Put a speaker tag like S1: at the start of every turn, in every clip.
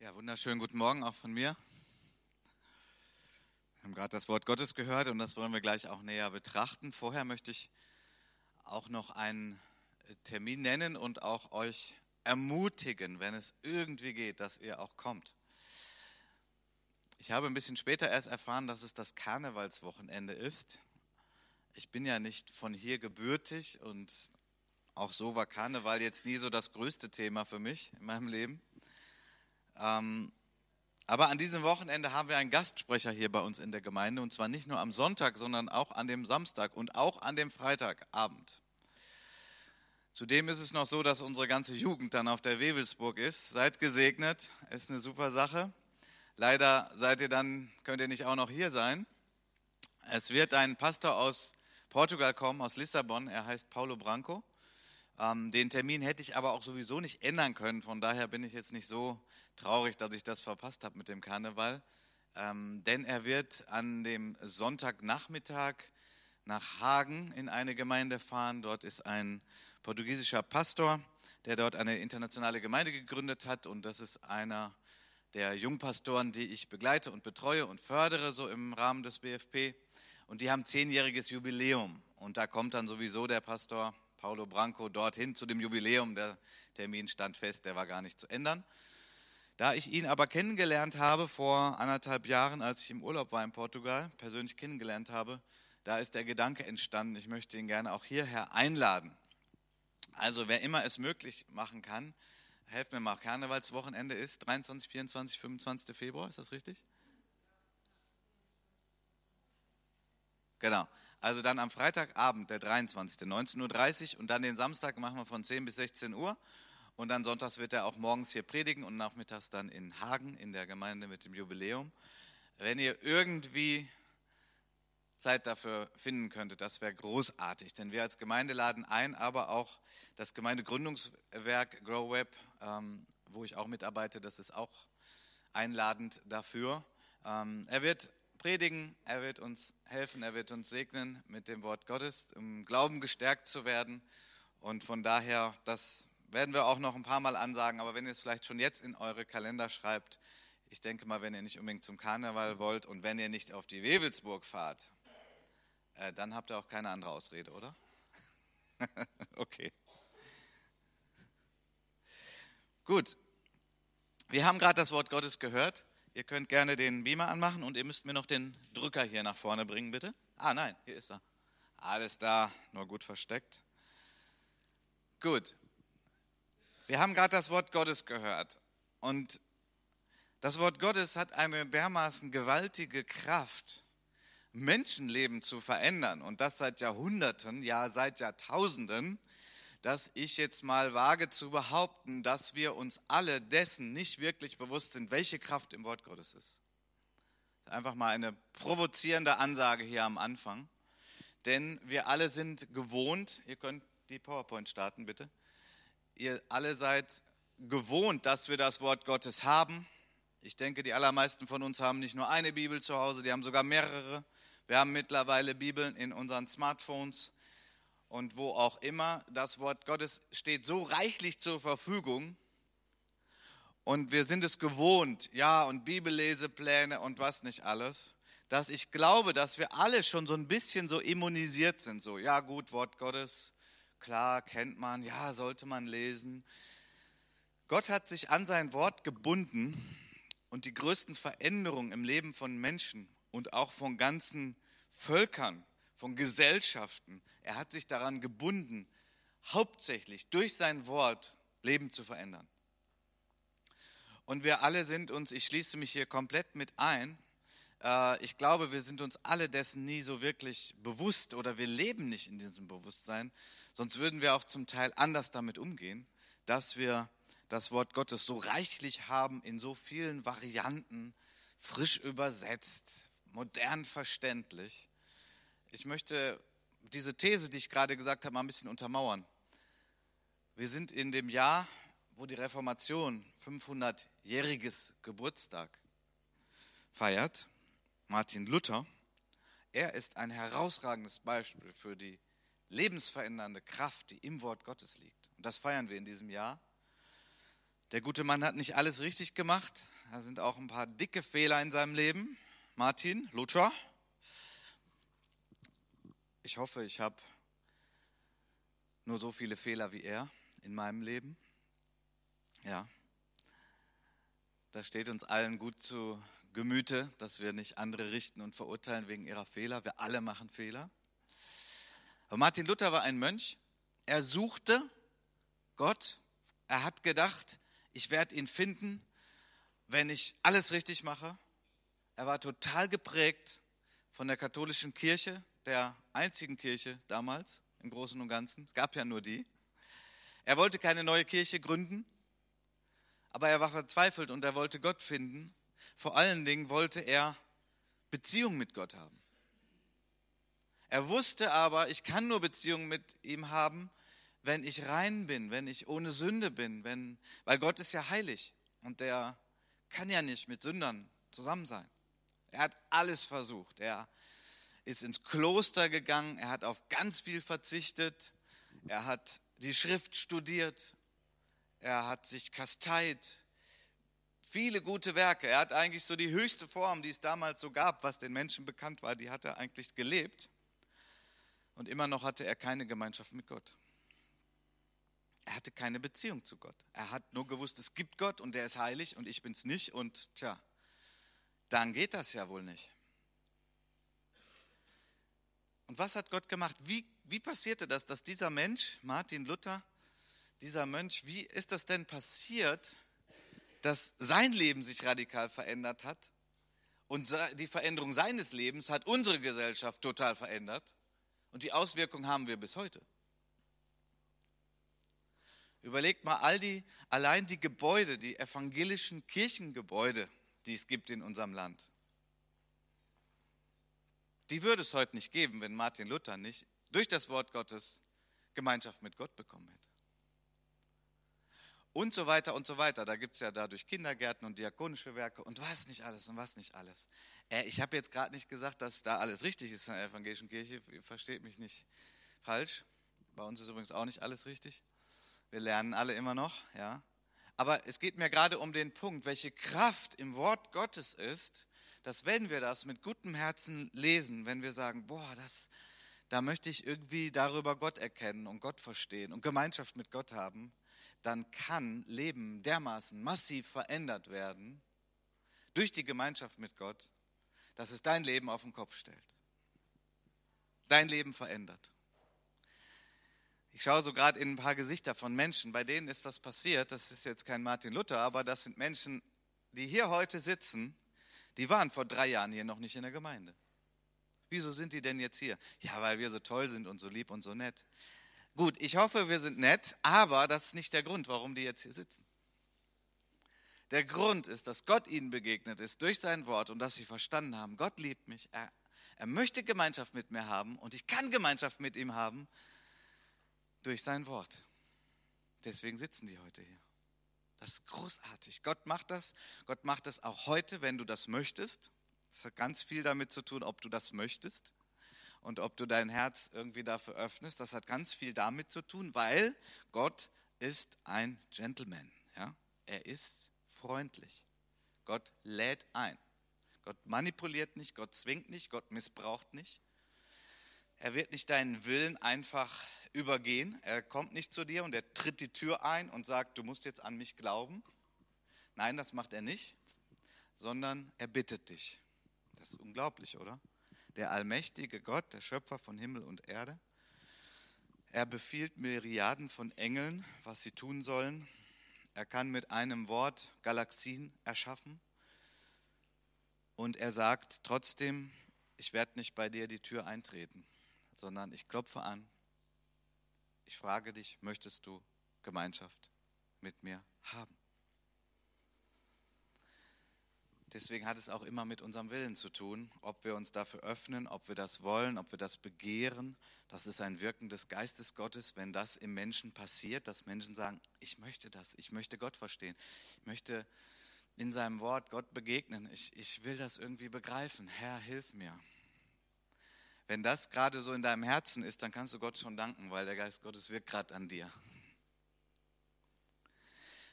S1: Ja, wunderschönen guten Morgen auch von mir. Wir haben gerade das Wort Gottes gehört und das wollen wir gleich auch näher betrachten. Vorher möchte ich auch noch einen Termin nennen und auch euch ermutigen, wenn es irgendwie geht, dass ihr auch kommt. Ich habe ein bisschen später erst erfahren, dass es das Karnevalswochenende ist. Ich bin ja nicht von hier gebürtig und auch so war Karneval jetzt nie so das größte Thema für mich in meinem Leben. Ähm, aber an diesem Wochenende haben wir einen Gastsprecher hier bei uns in der Gemeinde und zwar nicht nur am Sonntag, sondern auch an dem Samstag und auch an dem Freitagabend. Zudem ist es noch so, dass unsere ganze Jugend dann auf der Wewelsburg ist. Seid gesegnet, ist eine super Sache. Leider seid ihr dann, könnt ihr nicht auch noch hier sein. Es wird ein Pastor aus Portugal kommen, aus Lissabon. Er heißt Paulo Branco. Ähm, den Termin hätte ich aber auch sowieso nicht ändern können. Von daher bin ich jetzt nicht so traurig, dass ich das verpasst habe mit dem Karneval. Ähm, denn er wird an dem Sonntagnachmittag nach Hagen in eine Gemeinde fahren. Dort ist ein portugiesischer Pastor, der dort eine internationale Gemeinde gegründet hat. Und das ist einer der Jungpastoren, die ich begleite und betreue und fördere, so im Rahmen des BFP. Und die haben zehnjähriges Jubiläum. Und da kommt dann sowieso der Pastor Paulo Branco dorthin zu dem Jubiläum. Der Termin stand fest, der war gar nicht zu ändern. Da ich ihn aber kennengelernt habe vor anderthalb Jahren, als ich im Urlaub war in Portugal, persönlich kennengelernt habe, da ist der Gedanke entstanden, ich möchte ihn gerne auch hierher einladen. Also wer immer es möglich machen kann, helft mir mal, Karnevalswochenende ist 23, 24, 25. Februar, ist das richtig? Genau. Also dann am Freitagabend, der 23. 19.30 Uhr und dann den Samstag machen wir von 10 bis 16 Uhr. Und dann sonntags wird er auch morgens hier predigen und nachmittags dann in Hagen in der Gemeinde mit dem Jubiläum. Wenn ihr irgendwie Zeit dafür finden könntet, das wäre großartig. Denn wir als Gemeinde laden ein, aber auch das Gemeindegründungswerk GrowWeb, ähm, wo ich auch mitarbeite, das ist auch einladend dafür. Ähm, er wird predigen, er wird uns helfen, er wird uns segnen mit dem Wort Gottes, im Glauben gestärkt zu werden. Und von daher, das werden wir auch noch ein paar Mal ansagen, aber wenn ihr es vielleicht schon jetzt in eure Kalender schreibt, ich denke mal, wenn ihr nicht unbedingt zum Karneval wollt und wenn ihr nicht auf die Wewelsburg fahrt, äh, dann habt ihr auch keine andere Ausrede, oder? okay. Gut. Wir haben gerade das Wort Gottes gehört. Ihr könnt gerne den Beamer anmachen und ihr müsst mir noch den Drücker hier nach vorne bringen, bitte. Ah, nein, hier ist er. Alles da, nur gut versteckt. Gut. Wir haben gerade das Wort Gottes gehört. Und das Wort Gottes hat eine dermaßen gewaltige Kraft, Menschenleben zu verändern. Und das seit Jahrhunderten, ja seit Jahrtausenden dass ich jetzt mal wage zu behaupten, dass wir uns alle dessen nicht wirklich bewusst sind, welche Kraft im Wort Gottes ist. Einfach mal eine provozierende Ansage hier am Anfang. Denn wir alle sind gewohnt, ihr könnt die PowerPoint starten, bitte. Ihr alle seid gewohnt, dass wir das Wort Gottes haben. Ich denke, die allermeisten von uns haben nicht nur eine Bibel zu Hause, die haben sogar mehrere. Wir haben mittlerweile Bibeln in unseren Smartphones und wo auch immer, das Wort Gottes steht so reichlich zur Verfügung. Und wir sind es gewohnt, ja, und Bibellesepläne und was nicht alles, dass ich glaube, dass wir alle schon so ein bisschen so immunisiert sind. So, ja, gut, Wort Gottes, klar, kennt man, ja, sollte man lesen. Gott hat sich an sein Wort gebunden und die größten Veränderungen im Leben von Menschen und auch von ganzen Völkern, von Gesellschaften, er hat sich daran gebunden, hauptsächlich durch sein Wort Leben zu verändern. Und wir alle sind uns, ich schließe mich hier komplett mit ein, ich glaube, wir sind uns alle dessen nie so wirklich bewusst oder wir leben nicht in diesem Bewusstsein, sonst würden wir auch zum Teil anders damit umgehen, dass wir das Wort Gottes so reichlich haben, in so vielen Varianten, frisch übersetzt, modern verständlich. Ich möchte diese These, die ich gerade gesagt habe, mal ein bisschen untermauern. Wir sind in dem Jahr, wo die Reformation 500-jähriges Geburtstag feiert. Martin Luther, er ist ein herausragendes Beispiel für die lebensverändernde Kraft, die im Wort Gottes liegt. Und das feiern wir in diesem Jahr. Der gute Mann hat nicht alles richtig gemacht. Da sind auch ein paar dicke Fehler in seinem Leben. Martin Luther. Ich hoffe, ich habe nur so viele Fehler wie er in meinem Leben. Ja. Das steht uns allen gut zu Gemüte, dass wir nicht andere richten und verurteilen wegen ihrer Fehler. Wir alle machen Fehler. Aber Martin Luther war ein Mönch. Er suchte Gott. Er hat gedacht, ich werde ihn finden, wenn ich alles richtig mache. Er war total geprägt von der katholischen Kirche, der einzigen Kirche damals im Großen und Ganzen. Es gab ja nur die. Er wollte keine neue Kirche gründen, aber er war verzweifelt und er wollte Gott finden. Vor allen Dingen wollte er Beziehung mit Gott haben. Er wusste aber, ich kann nur Beziehung mit ihm haben, wenn ich rein bin, wenn ich ohne Sünde bin, wenn, weil Gott ist ja heilig und der kann ja nicht mit Sündern zusammen sein. Er hat alles versucht. Er ist ins Kloster gegangen, er hat auf ganz viel verzichtet, er hat die Schrift studiert, er hat sich kasteit, viele gute Werke. Er hat eigentlich so die höchste Form, die es damals so gab, was den Menschen bekannt war, die hat er eigentlich gelebt. Und immer noch hatte er keine Gemeinschaft mit Gott. Er hatte keine Beziehung zu Gott. Er hat nur gewusst, es gibt Gott und der ist heilig und ich bin es nicht. Und tja, dann geht das ja wohl nicht. Und was hat Gott gemacht? Wie, wie passierte das, dass dieser Mensch, Martin Luther, dieser Mönch, wie ist das denn passiert, dass sein Leben sich radikal verändert hat? Und die Veränderung seines Lebens hat unsere Gesellschaft total verändert. Und die Auswirkungen haben wir bis heute. Überlegt mal all die, allein die Gebäude, die evangelischen Kirchengebäude, die es gibt in unserem Land. Die würde es heute nicht geben, wenn Martin Luther nicht durch das Wort Gottes Gemeinschaft mit Gott bekommen hätte. Und so weiter und so weiter. Da gibt es ja dadurch Kindergärten und diakonische Werke und was nicht alles und was nicht alles. Äh, ich habe jetzt gerade nicht gesagt, dass da alles richtig ist in der evangelischen Kirche. Versteht mich nicht falsch. Bei uns ist übrigens auch nicht alles richtig. Wir lernen alle immer noch, ja. Aber es geht mir gerade um den Punkt, welche Kraft im Wort Gottes ist, dass wenn wir das mit gutem Herzen lesen, wenn wir sagen, boah, das, da möchte ich irgendwie darüber Gott erkennen und Gott verstehen und Gemeinschaft mit Gott haben, dann kann Leben dermaßen massiv verändert werden durch die Gemeinschaft mit Gott, dass es dein Leben auf den Kopf stellt. Dein Leben verändert. Ich schaue so gerade in ein paar Gesichter von Menschen, bei denen ist das passiert. Das ist jetzt kein Martin Luther, aber das sind Menschen, die hier heute sitzen, die waren vor drei Jahren hier noch nicht in der Gemeinde. Wieso sind die denn jetzt hier? Ja, weil wir so toll sind und so lieb und so nett. Gut, ich hoffe, wir sind nett, aber das ist nicht der Grund, warum die jetzt hier sitzen. Der Grund ist, dass Gott ihnen begegnet ist durch sein Wort und dass sie verstanden haben, Gott liebt mich, er, er möchte Gemeinschaft mit mir haben und ich kann Gemeinschaft mit ihm haben durch sein Wort. Deswegen sitzen die heute hier. Das ist großartig. Gott macht das. Gott macht das auch heute, wenn du das möchtest. Das hat ganz viel damit zu tun, ob du das möchtest und ob du dein Herz irgendwie dafür öffnest. Das hat ganz viel damit zu tun, weil Gott ist ein Gentleman. Ja? Er ist freundlich. Gott lädt ein. Gott manipuliert nicht, Gott zwingt nicht, Gott missbraucht nicht. Er wird nicht deinen Willen einfach übergehen. Er kommt nicht zu dir und er tritt die Tür ein und sagt, du musst jetzt an mich glauben. Nein, das macht er nicht, sondern er bittet dich. Das ist unglaublich, oder? Der allmächtige Gott, der Schöpfer von Himmel und Erde, er befiehlt Myriaden von Engeln, was sie tun sollen. Er kann mit einem Wort Galaxien erschaffen. Und er sagt trotzdem, ich werde nicht bei dir die Tür eintreten sondern ich klopfe an. Ich frage dich, möchtest du Gemeinschaft mit mir haben? Deswegen hat es auch immer mit unserem Willen zu tun, ob wir uns dafür öffnen, ob wir das wollen, ob wir das begehren. Das ist ein Wirken des Geistes Gottes, wenn das im Menschen passiert, dass Menschen sagen, ich möchte das, ich möchte Gott verstehen, ich möchte in seinem Wort Gott begegnen, ich, ich will das irgendwie begreifen. Herr, hilf mir. Wenn das gerade so in deinem Herzen ist, dann kannst du Gott schon danken, weil der Geist Gottes wirkt gerade an dir.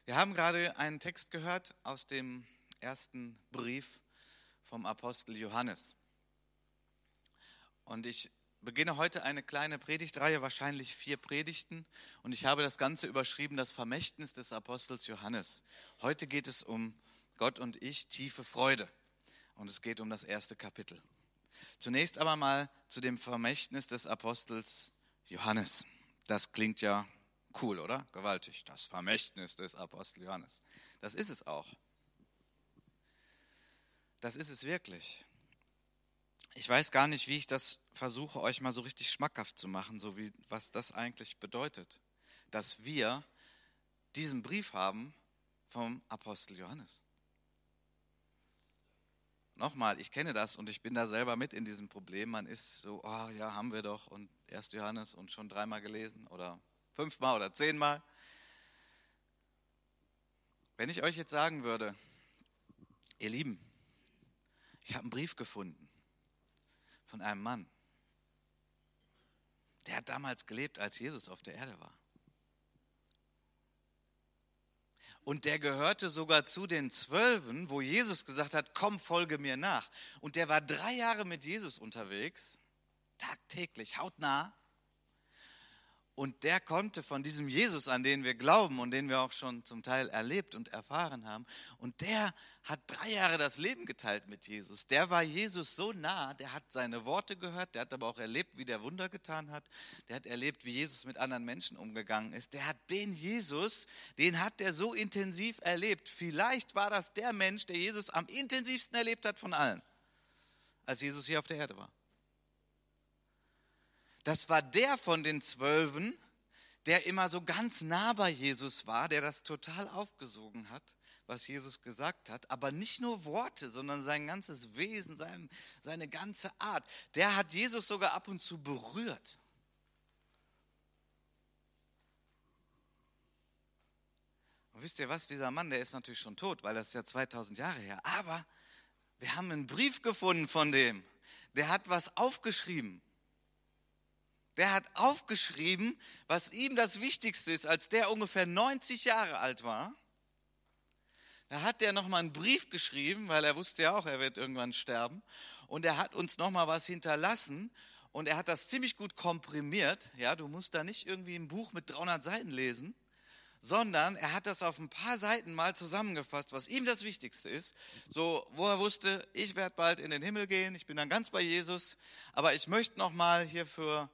S1: Wir haben gerade einen Text gehört aus dem ersten Brief vom Apostel Johannes. Und ich beginne heute eine kleine Predigtreihe, wahrscheinlich vier Predigten. Und ich habe das Ganze überschrieben, das Vermächtnis des Apostels Johannes. Heute geht es um Gott und ich, tiefe Freude. Und es geht um das erste Kapitel. Zunächst aber mal zu dem Vermächtnis des Apostels Johannes. Das klingt ja cool, oder? Gewaltig. Das Vermächtnis des Apostels Johannes. Das ist es auch. Das ist es wirklich. Ich weiß gar nicht, wie ich das versuche, euch mal so richtig schmackhaft zu machen, so wie was das eigentlich bedeutet, dass wir diesen Brief haben vom Apostel Johannes. Nochmal, ich kenne das und ich bin da selber mit in diesem Problem. Man ist so, oh ja, haben wir doch und 1. Johannes und schon dreimal gelesen oder fünfmal oder zehnmal. Wenn ich euch jetzt sagen würde, ihr Lieben, ich habe einen Brief gefunden von einem Mann, der hat damals gelebt, als Jesus auf der Erde war. Und der gehörte sogar zu den Zwölfen, wo Jesus gesagt hat, komm, folge mir nach. Und der war drei Jahre mit Jesus unterwegs, tagtäglich, hautnah. Und der konnte von diesem Jesus, an den wir glauben und den wir auch schon zum Teil erlebt und erfahren haben, und der hat drei Jahre das Leben geteilt mit Jesus. Der war Jesus so nah, der hat seine Worte gehört, der hat aber auch erlebt, wie der Wunder getan hat. Der hat erlebt, wie Jesus mit anderen Menschen umgegangen ist. Der hat den Jesus, den hat der so intensiv erlebt. Vielleicht war das der Mensch, der Jesus am intensivsten erlebt hat von allen, als Jesus hier auf der Erde war. Das war der von den Zwölfen, der immer so ganz nah bei Jesus war, der das total aufgesogen hat, was Jesus gesagt hat. Aber nicht nur Worte, sondern sein ganzes Wesen, sein, seine ganze Art. Der hat Jesus sogar ab und zu berührt. Und wisst ihr was, dieser Mann, der ist natürlich schon tot, weil das ist ja 2000 Jahre her. Aber wir haben einen Brief gefunden von dem. Der hat was aufgeschrieben. Der hat aufgeschrieben, was ihm das Wichtigste ist, als der ungefähr 90 Jahre alt war. Da hat der nochmal einen Brief geschrieben, weil er wusste ja auch, er wird irgendwann sterben. Und er hat uns nochmal was hinterlassen. Und er hat das ziemlich gut komprimiert. Ja, du musst da nicht irgendwie ein Buch mit 300 Seiten lesen, sondern er hat das auf ein paar Seiten mal zusammengefasst, was ihm das Wichtigste ist. So, wo er wusste, ich werde bald in den Himmel gehen, ich bin dann ganz bei Jesus, aber ich möchte nochmal hier für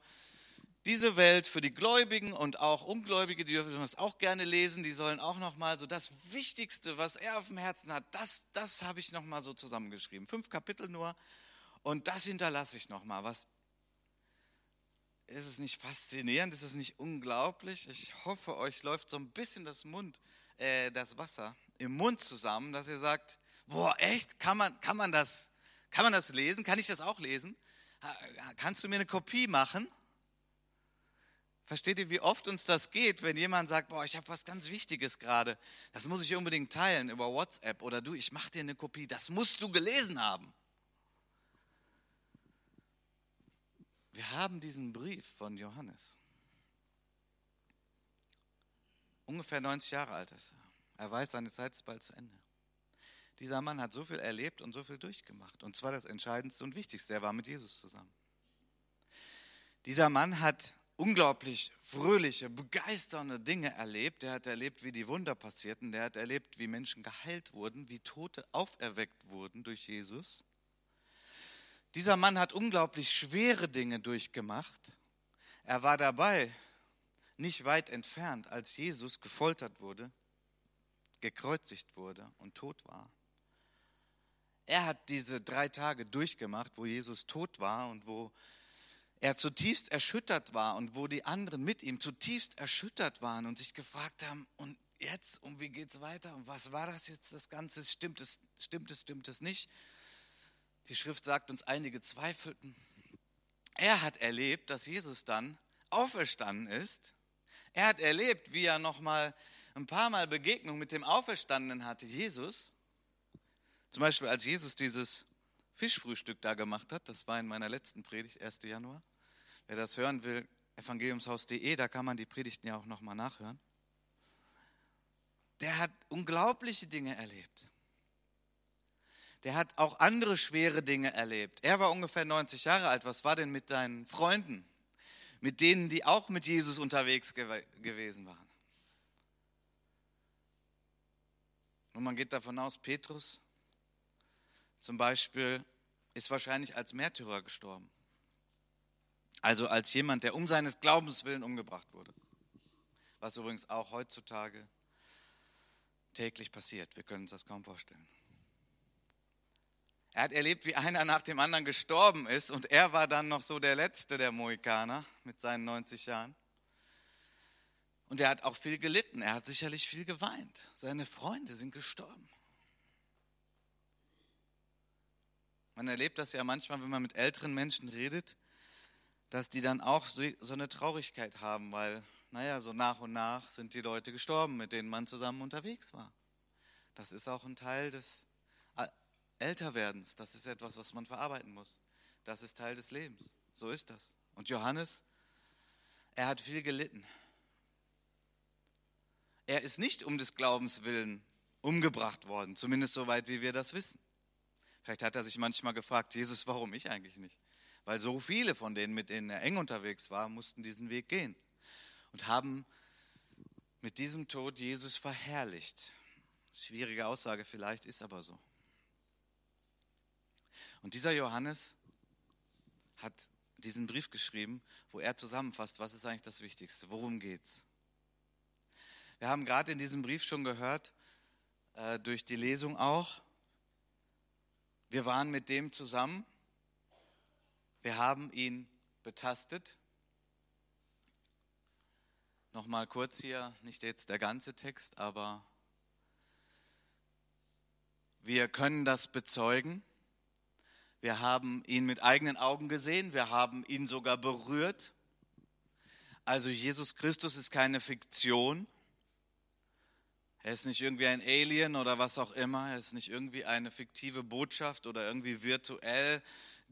S1: diese Welt für die Gläubigen und auch Ungläubige, die dürfen das auch gerne lesen, die sollen auch nochmal so das Wichtigste, was er auf dem Herzen hat, das, das habe ich nochmal so zusammengeschrieben. Fünf Kapitel nur und das hinterlasse ich nochmal. Ist es nicht faszinierend? Ist es nicht unglaublich? Ich hoffe, euch läuft so ein bisschen das Mund, äh, das Wasser im Mund zusammen, dass ihr sagt, boah, echt? Kann man, kann man das, kann man das lesen? Kann ich das auch lesen? Kannst du mir eine Kopie machen? Versteht ihr, wie oft uns das geht, wenn jemand sagt, boah, ich habe was ganz Wichtiges gerade, das muss ich unbedingt teilen über WhatsApp oder du, ich mache dir eine Kopie, das musst du gelesen haben. Wir haben diesen Brief von Johannes. Ungefähr 90 Jahre alt ist er. Er weiß, seine Zeit ist bald zu Ende. Dieser Mann hat so viel erlebt und so viel durchgemacht. Und zwar das Entscheidendste und Wichtigste, er war mit Jesus zusammen. Dieser Mann hat unglaublich fröhliche, begeisternde Dinge erlebt. Er hat erlebt, wie die Wunder passierten. Der hat erlebt, wie Menschen geheilt wurden, wie Tote auferweckt wurden durch Jesus. Dieser Mann hat unglaublich schwere Dinge durchgemacht. Er war dabei, nicht weit entfernt, als Jesus gefoltert wurde, gekreuzigt wurde und tot war. Er hat diese drei Tage durchgemacht, wo Jesus tot war und wo er zutiefst erschüttert war und wo die anderen mit ihm zutiefst erschüttert waren und sich gefragt haben, und jetzt, und wie geht es weiter? Und was war das jetzt, das Ganze? Stimmt es, stimmt es, stimmt es nicht? Die Schrift sagt uns, einige zweifelten. Er hat erlebt, dass Jesus dann auferstanden ist. Er hat erlebt, wie er nochmal ein paar Mal Begegnung mit dem Auferstandenen hatte, Jesus. Zum Beispiel, als Jesus dieses Fischfrühstück da gemacht hat, das war in meiner letzten Predigt, 1. Januar. Wer das hören will, evangeliumshaus.de, da kann man die Predigten ja auch nochmal nachhören. der hat unglaubliche Dinge erlebt. Der hat auch andere schwere Dinge erlebt. Er war ungefähr 90 Jahre alt. Was war denn mit deinen Freunden? Mit denen, die auch mit Jesus unterwegs gew gewesen waren? Und man geht davon aus, Petrus zum Beispiel ist wahrscheinlich als Märtyrer gestorben. Also als jemand, der um seines Glaubens willen umgebracht wurde. Was übrigens auch heutzutage täglich passiert. Wir können uns das kaum vorstellen. Er hat erlebt, wie einer nach dem anderen gestorben ist und er war dann noch so der Letzte der Mohikaner mit seinen 90 Jahren. Und er hat auch viel gelitten, er hat sicherlich viel geweint. Seine Freunde sind gestorben. Man erlebt das ja manchmal, wenn man mit älteren Menschen redet, dass die dann auch so eine Traurigkeit haben, weil, naja, so nach und nach sind die Leute gestorben, mit denen man zusammen unterwegs war. Das ist auch ein Teil des Älterwerdens. Das ist etwas, was man verarbeiten muss. Das ist Teil des Lebens. So ist das. Und Johannes, er hat viel gelitten. Er ist nicht um des Glaubens willen umgebracht worden, zumindest soweit, wie wir das wissen. Vielleicht hat er sich manchmal gefragt, Jesus, warum ich eigentlich nicht? Weil so viele von denen, mit denen er eng unterwegs war, mussten diesen Weg gehen und haben mit diesem Tod Jesus verherrlicht. Schwierige Aussage vielleicht, ist aber so. Und dieser Johannes hat diesen Brief geschrieben, wo er zusammenfasst, was ist eigentlich das Wichtigste, worum geht's. Wir haben gerade in diesem Brief schon gehört, äh, durch die Lesung auch, wir waren mit dem zusammen, wir haben ihn betastet. Nochmal kurz hier, nicht jetzt der ganze Text, aber wir können das bezeugen. Wir haben ihn mit eigenen Augen gesehen, wir haben ihn sogar berührt. Also Jesus Christus ist keine Fiktion. Er ist nicht irgendwie ein Alien oder was auch immer. Er ist nicht irgendwie eine fiktive Botschaft oder irgendwie virtuell,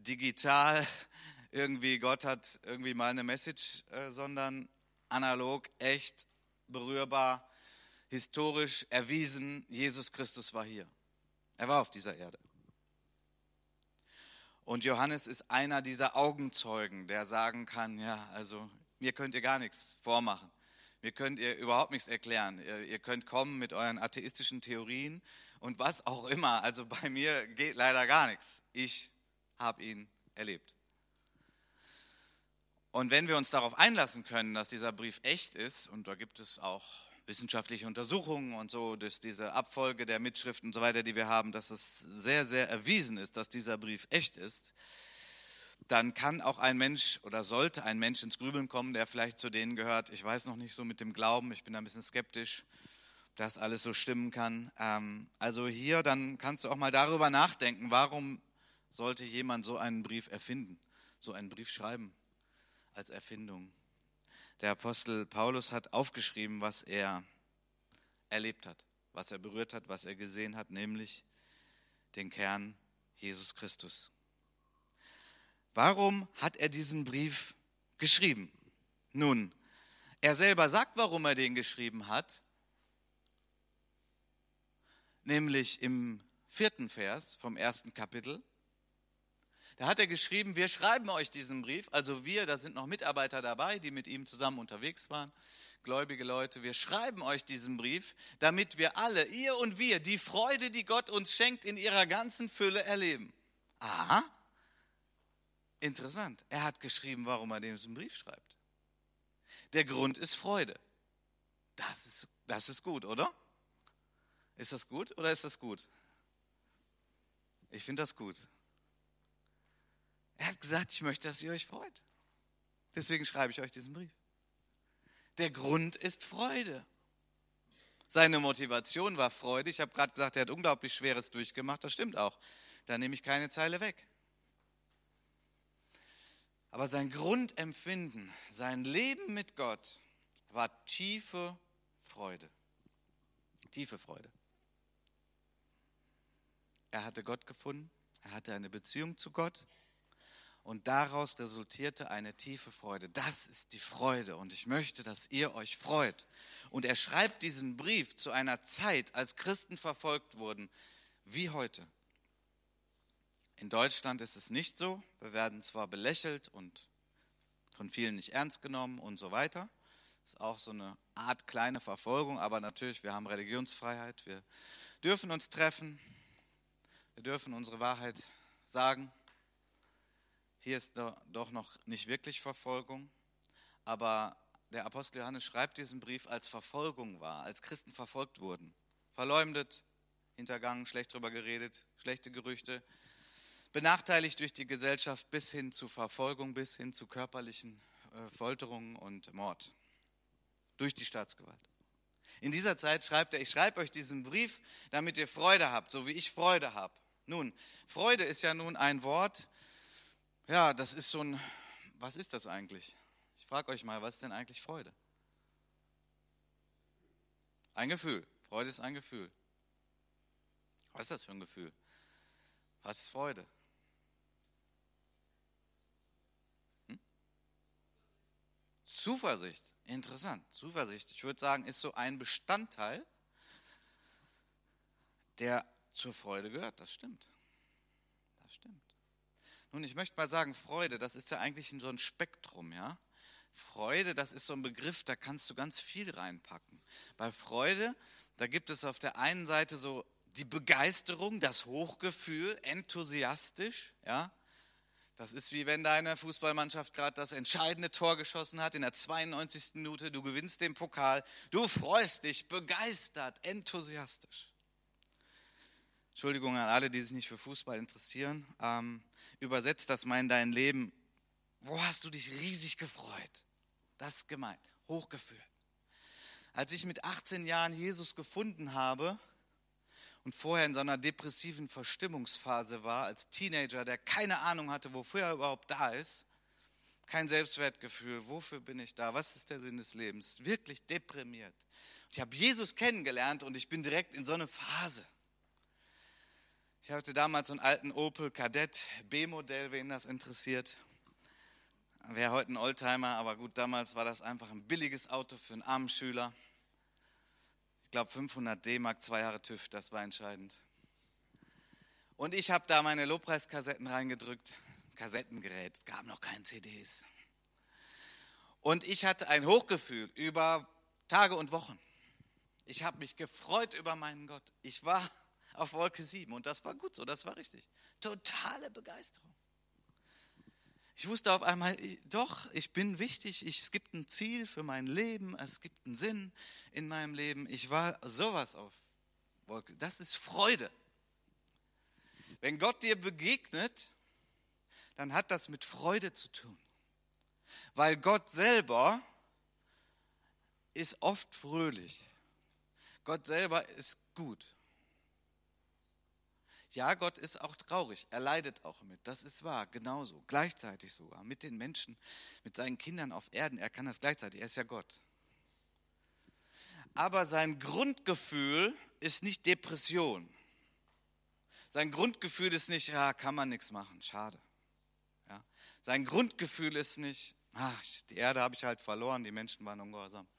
S1: digital. Irgendwie Gott hat irgendwie mal eine Message, äh, sondern analog, echt, berührbar, historisch erwiesen. Jesus Christus war hier. Er war auf dieser Erde. Und Johannes ist einer dieser Augenzeugen, der sagen kann, ja, also mir könnt ihr gar nichts vormachen. Mir könnt ihr überhaupt nichts erklären. Ihr, ihr könnt kommen mit euren atheistischen Theorien und was auch immer. Also bei mir geht leider gar nichts. Ich habe ihn erlebt. Und wenn wir uns darauf einlassen können, dass dieser Brief echt ist, und da gibt es auch wissenschaftliche Untersuchungen und so, dass diese Abfolge der Mitschriften und so weiter, die wir haben, dass es sehr, sehr erwiesen ist, dass dieser Brief echt ist, dann kann auch ein Mensch oder sollte ein Mensch ins Grübeln kommen, der vielleicht zu denen gehört, ich weiß noch nicht so mit dem Glauben, ich bin da ein bisschen skeptisch, ob das alles so stimmen kann. Ähm, also hier, dann kannst du auch mal darüber nachdenken, warum sollte jemand so einen Brief erfinden, so einen Brief schreiben als Erfindung der Apostel Paulus hat aufgeschrieben, was er erlebt hat, was er berührt hat, was er gesehen hat, nämlich den Kern Jesus Christus. Warum hat er diesen Brief geschrieben? Nun, er selber sagt, warum er den geschrieben hat, nämlich im vierten Vers vom ersten Kapitel. Da hat er geschrieben, wir schreiben euch diesen Brief, also wir, da sind noch Mitarbeiter dabei, die mit ihm zusammen unterwegs waren, gläubige Leute, wir schreiben euch diesen Brief, damit wir alle, ihr und wir, die Freude, die Gott uns schenkt, in ihrer ganzen Fülle erleben. Aha, interessant. Er hat geschrieben, warum er diesen Brief schreibt. Der Grund ist Freude. Das ist, das ist gut, oder? Ist das gut oder ist das gut? Ich finde das gut. Er hat gesagt, ich möchte, dass ihr euch freut. Deswegen schreibe ich euch diesen Brief. Der Grund ist Freude. Seine Motivation war Freude. Ich habe gerade gesagt, er hat unglaublich Schweres durchgemacht. Das stimmt auch. Da nehme ich keine Zeile weg. Aber sein Grundempfinden, sein Leben mit Gott war tiefe Freude. Tiefe Freude. Er hatte Gott gefunden. Er hatte eine Beziehung zu Gott. Und daraus resultierte eine tiefe Freude. Das ist die Freude und ich möchte, dass ihr euch freut. Und er schreibt diesen Brief zu einer Zeit, als Christen verfolgt wurden, wie heute. In Deutschland ist es nicht so. Wir werden zwar belächelt und von vielen nicht ernst genommen und so weiter. Ist auch so eine Art kleine Verfolgung, aber natürlich, wir haben Religionsfreiheit, wir dürfen uns treffen, wir dürfen unsere Wahrheit sagen. Hier ist doch noch nicht wirklich Verfolgung, aber der Apostel Johannes schreibt diesen Brief, als Verfolgung war, als Christen verfolgt wurden, verleumdet, hintergangen, schlecht drüber geredet, schlechte Gerüchte, benachteiligt durch die Gesellschaft bis hin zu Verfolgung, bis hin zu körperlichen äh, Folterungen und Mord durch die Staatsgewalt. In dieser Zeit schreibt er, ich schreibe euch diesen Brief, damit ihr Freude habt, so wie ich Freude habe. Nun, Freude ist ja nun ein Wort, ja, das ist so ein, was ist das eigentlich? Ich frage euch mal, was ist denn eigentlich Freude? Ein Gefühl. Freude ist ein Gefühl. Was ist das für ein Gefühl? Was ist Freude? Zuversicht, interessant. Zuversicht, ich würde sagen, ist so ein Bestandteil, der zur Freude gehört. Das stimmt. Das stimmt. Nun, ich möchte mal sagen, Freude, das ist ja eigentlich so ein Spektrum, ja. Freude, das ist so ein Begriff, da kannst du ganz viel reinpacken. Bei Freude, da gibt es auf der einen Seite so die Begeisterung, das Hochgefühl, enthusiastisch, ja. Das ist wie wenn deine Fußballmannschaft gerade das entscheidende Tor geschossen hat in der 92. Minute. Du gewinnst den Pokal. Du freust dich begeistert, enthusiastisch. Entschuldigung an alle, die sich nicht für Fußball interessieren. Ähm, übersetzt das mal in dein Leben. Wo hast du dich riesig gefreut? Das ist gemeint. Hochgefühl. Als ich mit 18 Jahren Jesus gefunden habe, und vorher in so einer depressiven Verstimmungsphase war, als Teenager, der keine Ahnung hatte, wofür er überhaupt da ist, kein Selbstwertgefühl, wofür bin ich da, was ist der Sinn des Lebens, wirklich deprimiert. Ich habe Jesus kennengelernt und ich bin direkt in so eine Phase. Ich hatte damals einen alten Opel Kadett B-Modell, wen das interessiert. Wäre heute ein Oldtimer, aber gut, damals war das einfach ein billiges Auto für einen armen Schüler. Ich glaube 500 D-Mark, zwei Jahre TÜV, das war entscheidend. Und ich habe da meine Lobpreiskassetten reingedrückt. Kassettengerät, es gab noch keine CDs. Und ich hatte ein Hochgefühl über Tage und Wochen. Ich habe mich gefreut über meinen Gott. Ich war auf Wolke 7 und das war gut so, das war richtig. Totale Begeisterung. Ich wusste auf einmal, doch, ich bin wichtig, ich, es gibt ein Ziel für mein Leben, es gibt einen Sinn in meinem Leben. Ich war sowas auf Wolke. Das ist Freude. Wenn Gott dir begegnet, dann hat das mit Freude zu tun. Weil Gott selber ist oft fröhlich. Gott selber ist gut. Ja, Gott ist auch traurig, er leidet auch mit, das ist wahr, genauso, gleichzeitig sogar, mit den Menschen, mit seinen Kindern auf Erden, er kann das gleichzeitig, er ist ja Gott. Aber sein Grundgefühl ist nicht Depression. Sein Grundgefühl ist nicht, ja, kann man nichts machen, schade. Ja. Sein Grundgefühl ist nicht, ach, die Erde habe ich halt verloren, die Menschen waren ungehorsam.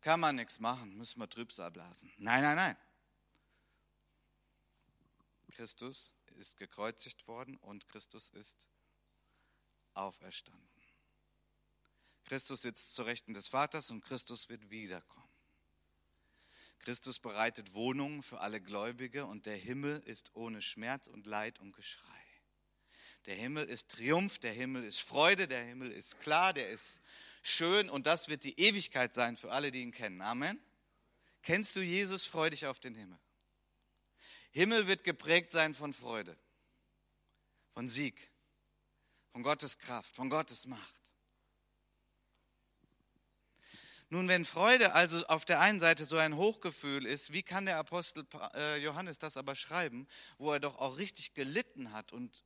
S1: Kann man nichts machen, müssen wir Trübsal blasen. Nein, nein, nein. Christus ist gekreuzigt worden und Christus ist auferstanden. Christus sitzt zur Rechten des Vaters und Christus wird wiederkommen. Christus bereitet Wohnungen für alle Gläubige und der Himmel ist ohne Schmerz und Leid und Geschrei. Der Himmel ist Triumph, der Himmel ist Freude, der Himmel ist klar, der ist schön und das wird die Ewigkeit sein für alle, die ihn kennen. Amen. Kennst du Jesus? Freu dich auf den Himmel. Himmel wird geprägt sein von Freude, von Sieg, von Gottes Kraft, von Gottes Macht. Nun, wenn Freude also auf der einen Seite so ein Hochgefühl ist, wie kann der Apostel äh, Johannes das aber schreiben, wo er doch auch richtig gelitten hat und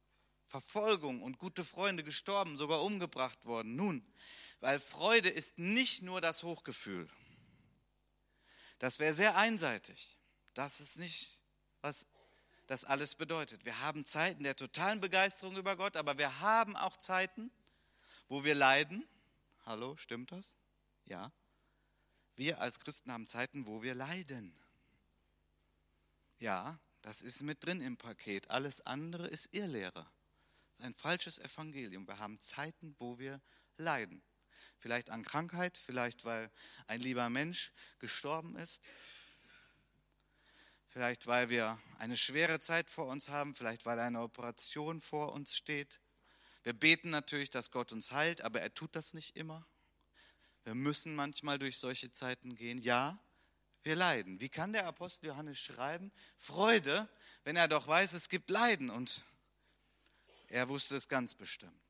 S1: Verfolgung und gute Freunde gestorben, sogar umgebracht worden? Nun, weil Freude ist nicht nur das Hochgefühl. Das wäre sehr einseitig. Das ist nicht was das alles bedeutet. Wir haben Zeiten der totalen Begeisterung über Gott, aber wir haben auch Zeiten, wo wir leiden. Hallo, stimmt das? Ja. Wir als Christen haben Zeiten, wo wir leiden. Ja, das ist mit drin im Paket. Alles andere ist Irrlehre. Das ist ein falsches Evangelium. Wir haben Zeiten, wo wir leiden. Vielleicht an Krankheit, vielleicht weil ein lieber Mensch gestorben ist. Vielleicht weil wir eine schwere Zeit vor uns haben, vielleicht weil eine Operation vor uns steht. Wir beten natürlich, dass Gott uns heilt, aber er tut das nicht immer. Wir müssen manchmal durch solche Zeiten gehen. Ja, wir leiden. Wie kann der Apostel Johannes schreiben? Freude, wenn er doch weiß, es gibt Leiden. Und er wusste es ganz bestimmt.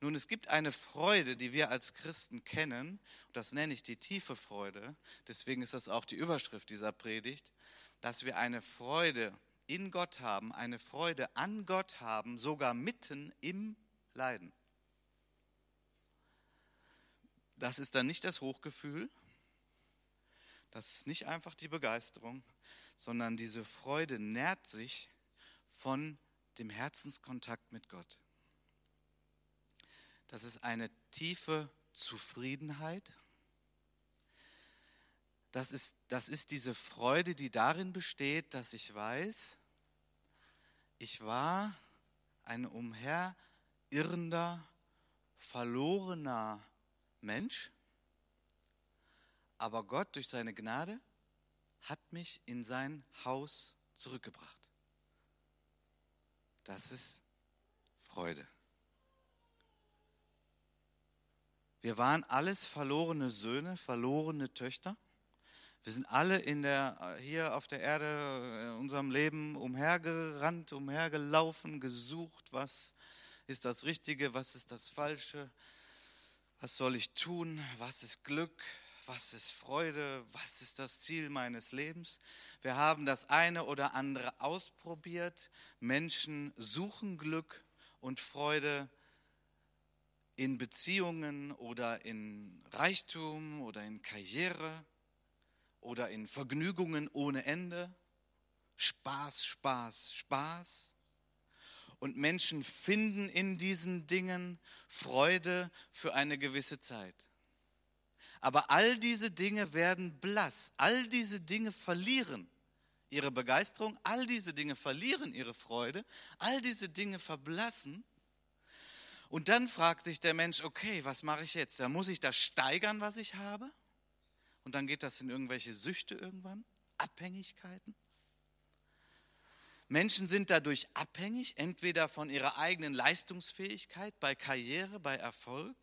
S1: Nun, es gibt eine Freude, die wir als Christen kennen, und das nenne ich die tiefe Freude, deswegen ist das auch die Überschrift dieser Predigt, dass wir eine Freude in Gott haben, eine Freude an Gott haben, sogar mitten im Leiden. Das ist dann nicht das Hochgefühl, das ist nicht einfach die Begeisterung, sondern diese Freude nährt sich von dem Herzenskontakt mit Gott. Das ist eine tiefe Zufriedenheit. Das ist, das ist diese Freude, die darin besteht, dass ich weiß, ich war ein umherirrender, verlorener Mensch aber Gott durch seine Gnade hat mich in sein Haus zurückgebracht. Das ist Freude. Wir waren alles verlorene Söhne, verlorene Töchter. Wir sind alle in der, hier auf der Erde in unserem Leben umhergerannt, umhergelaufen, gesucht, was ist das Richtige, was ist das Falsche, was soll ich tun, was ist Glück, was ist Freude, was ist das Ziel meines Lebens. Wir haben das eine oder andere ausprobiert. Menschen suchen Glück und Freude in Beziehungen oder in Reichtum oder in Karriere oder in Vergnügungen ohne Ende. Spaß, Spaß, Spaß. Und Menschen finden in diesen Dingen Freude für eine gewisse Zeit. Aber all diese Dinge werden blass. All diese Dinge verlieren ihre Begeisterung. All diese Dinge verlieren ihre Freude. All diese Dinge verblassen. Und dann fragt sich der Mensch, okay, was mache ich jetzt? Da muss ich das steigern, was ich habe. Und dann geht das in irgendwelche Süchte irgendwann, Abhängigkeiten. Menschen sind dadurch abhängig, entweder von ihrer eigenen Leistungsfähigkeit bei Karriere, bei Erfolg,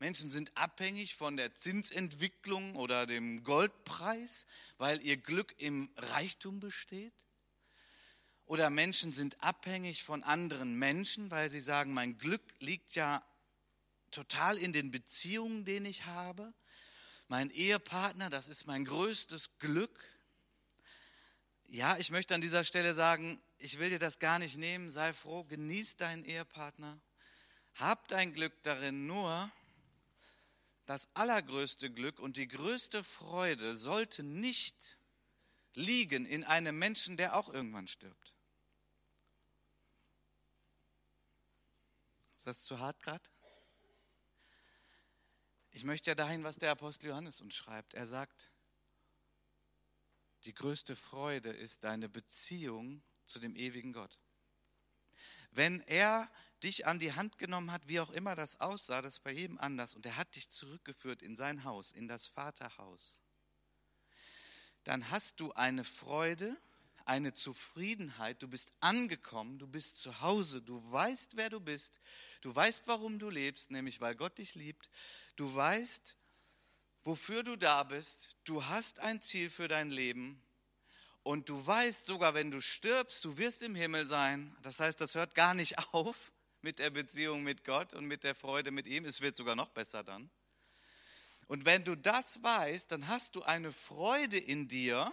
S1: Menschen sind abhängig von der Zinsentwicklung oder dem Goldpreis, weil ihr Glück im Reichtum besteht. Oder Menschen sind abhängig von anderen Menschen, weil sie sagen, mein Glück liegt ja total in den Beziehungen, den ich habe. Mein Ehepartner, das ist mein größtes Glück. Ja, ich möchte an dieser Stelle sagen, ich will dir das gar nicht nehmen. Sei froh, genieß deinen Ehepartner. Hab dein Glück darin nur, das allergrößte Glück und die größte Freude sollte nicht liegen in einem Menschen, der auch irgendwann stirbt. Ist das zu hart gerade? Ich möchte ja dahin, was der Apostel Johannes uns schreibt. Er sagt, die größte Freude ist deine Beziehung zu dem ewigen Gott. Wenn er dich an die Hand genommen hat, wie auch immer das aussah, das bei jedem anders, und er hat dich zurückgeführt in sein Haus, in das Vaterhaus, dann hast du eine Freude, eine Zufriedenheit, du bist angekommen, du bist zu Hause, du weißt, wer du bist, du weißt, warum du lebst, nämlich weil Gott dich liebt, du weißt, wofür du da bist, du hast ein Ziel für dein Leben und du weißt sogar, wenn du stirbst, du wirst im Himmel sein. Das heißt, das hört gar nicht auf mit der Beziehung mit Gott und mit der Freude mit ihm. Es wird sogar noch besser dann. Und wenn du das weißt, dann hast du eine Freude in dir,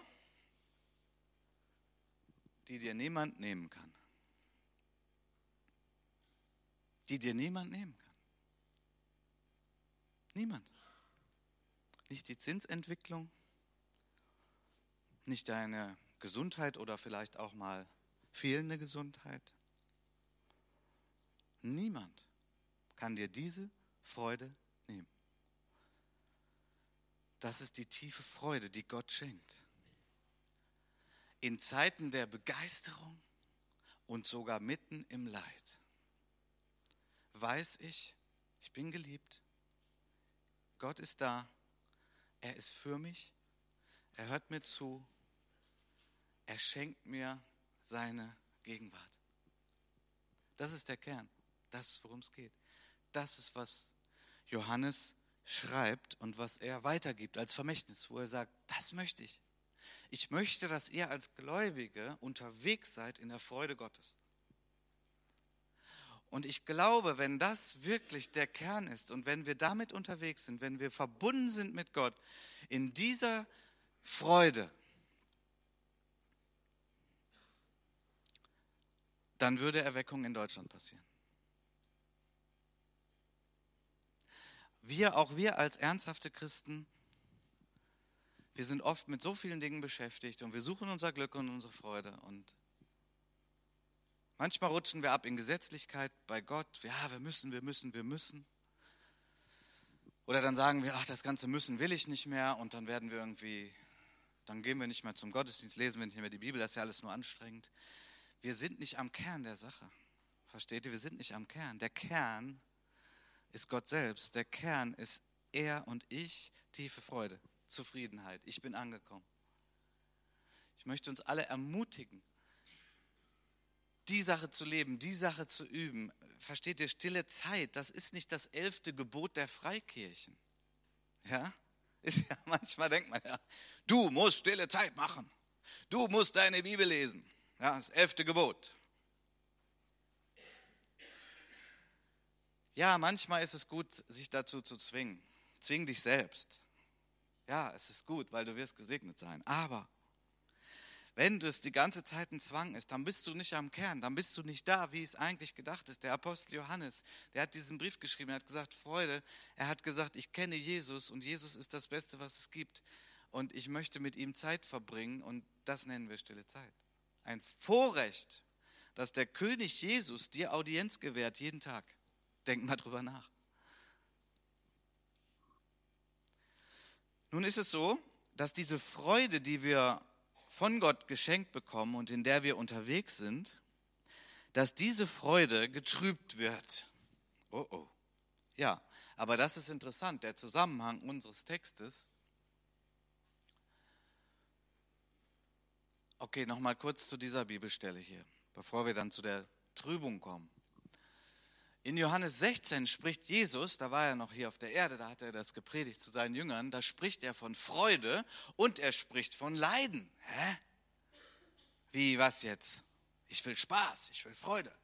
S1: die dir niemand nehmen kann. Die dir niemand nehmen kann. Niemand. Nicht die Zinsentwicklung, nicht deine Gesundheit oder vielleicht auch mal fehlende Gesundheit. Niemand kann dir diese Freude nehmen. Das ist die tiefe Freude, die Gott schenkt. In Zeiten der Begeisterung und sogar mitten im Leid weiß ich, ich bin geliebt, Gott ist da, er ist für mich, er hört mir zu, er schenkt mir seine Gegenwart. Das ist der Kern, das ist, worum es geht. Das ist, was Johannes schreibt und was er weitergibt als Vermächtnis, wo er sagt, das möchte ich. Ich möchte, dass ihr als Gläubige unterwegs seid in der Freude Gottes. Und ich glaube, wenn das wirklich der Kern ist und wenn wir damit unterwegs sind, wenn wir verbunden sind mit Gott, in dieser Freude, dann würde Erweckung in Deutschland passieren. Wir, auch wir als ernsthafte Christen, wir sind oft mit so vielen Dingen beschäftigt und wir suchen unser Glück und unsere Freude und Manchmal rutschen wir ab in Gesetzlichkeit bei Gott. Ja, wir müssen, wir müssen, wir müssen. Oder dann sagen wir, ach, das ganze Müssen will ich nicht mehr und dann werden wir irgendwie, dann gehen wir nicht mehr zum Gottesdienst, lesen wir nicht mehr die Bibel, das ist ja alles nur anstrengend. Wir sind nicht am Kern der Sache. Versteht ihr? Wir sind nicht am Kern. Der Kern ist Gott selbst. Der Kern ist er und ich, tiefe Freude, Zufriedenheit. Ich bin angekommen. Ich möchte uns alle ermutigen, die Sache zu leben, die Sache zu üben. Versteht ihr, stille Zeit, das ist nicht das elfte Gebot der Freikirchen. Ja? Ist ja, manchmal denkt man ja, du musst stille Zeit machen. Du musst deine Bibel lesen. Ja, das elfte Gebot. Ja, manchmal ist es gut, sich dazu zu zwingen. Zwing dich selbst. Ja, es ist gut, weil du wirst gesegnet sein. Aber wenn es die ganze Zeit ein Zwang ist, dann bist du nicht am Kern, dann bist du nicht da, wie es eigentlich gedacht ist. Der Apostel Johannes, der hat diesen Brief geschrieben, er hat gesagt, Freude, er hat gesagt, ich kenne Jesus und Jesus ist das Beste, was es gibt. Und ich möchte mit ihm Zeit verbringen und das nennen wir stille Zeit. Ein Vorrecht, dass der König Jesus dir Audienz gewährt jeden Tag. Denk mal drüber nach. Nun ist es so, dass diese Freude, die wir von Gott geschenkt bekommen und in der wir unterwegs sind, dass diese Freude getrübt wird. Oh oh. Ja, aber das ist interessant, der Zusammenhang unseres Textes. Okay, nochmal kurz zu dieser Bibelstelle hier, bevor wir dann zu der Trübung kommen. In Johannes 16 spricht Jesus, da war er noch hier auf der Erde, da hat er das gepredigt zu seinen Jüngern, da spricht er von Freude und er spricht von Leiden. Hä? Wie, was jetzt? Ich will Spaß, ich will Freude.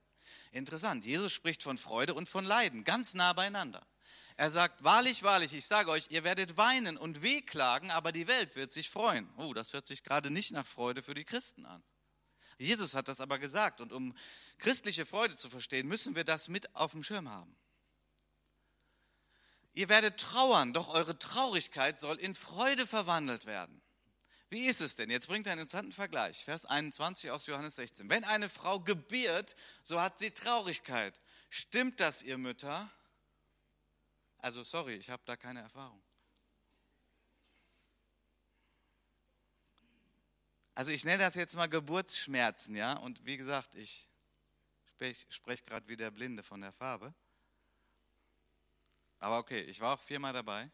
S1: Interessant, Jesus spricht von Freude und von Leiden, ganz nah beieinander. Er sagt, wahrlich, wahrlich, ich sage euch, ihr werdet weinen und wehklagen, aber die Welt wird sich freuen. Oh, das hört sich gerade nicht nach Freude für die Christen an. Jesus hat das aber gesagt und um christliche Freude zu verstehen, müssen wir das mit auf dem Schirm haben. Ihr werdet trauern, doch eure Traurigkeit soll in Freude verwandelt werden. Wie ist es denn? Jetzt bringt er einen interessanten Vergleich. Vers 21 aus Johannes 16. Wenn eine Frau gebiert, so hat sie Traurigkeit. Stimmt das, ihr Mütter? Also sorry, ich habe da keine Erfahrung. Also ich nenne das jetzt mal Geburtsschmerzen, ja. Und wie gesagt, ich spreche sprech gerade wie der Blinde von der Farbe. Aber okay, ich war auch viermal dabei.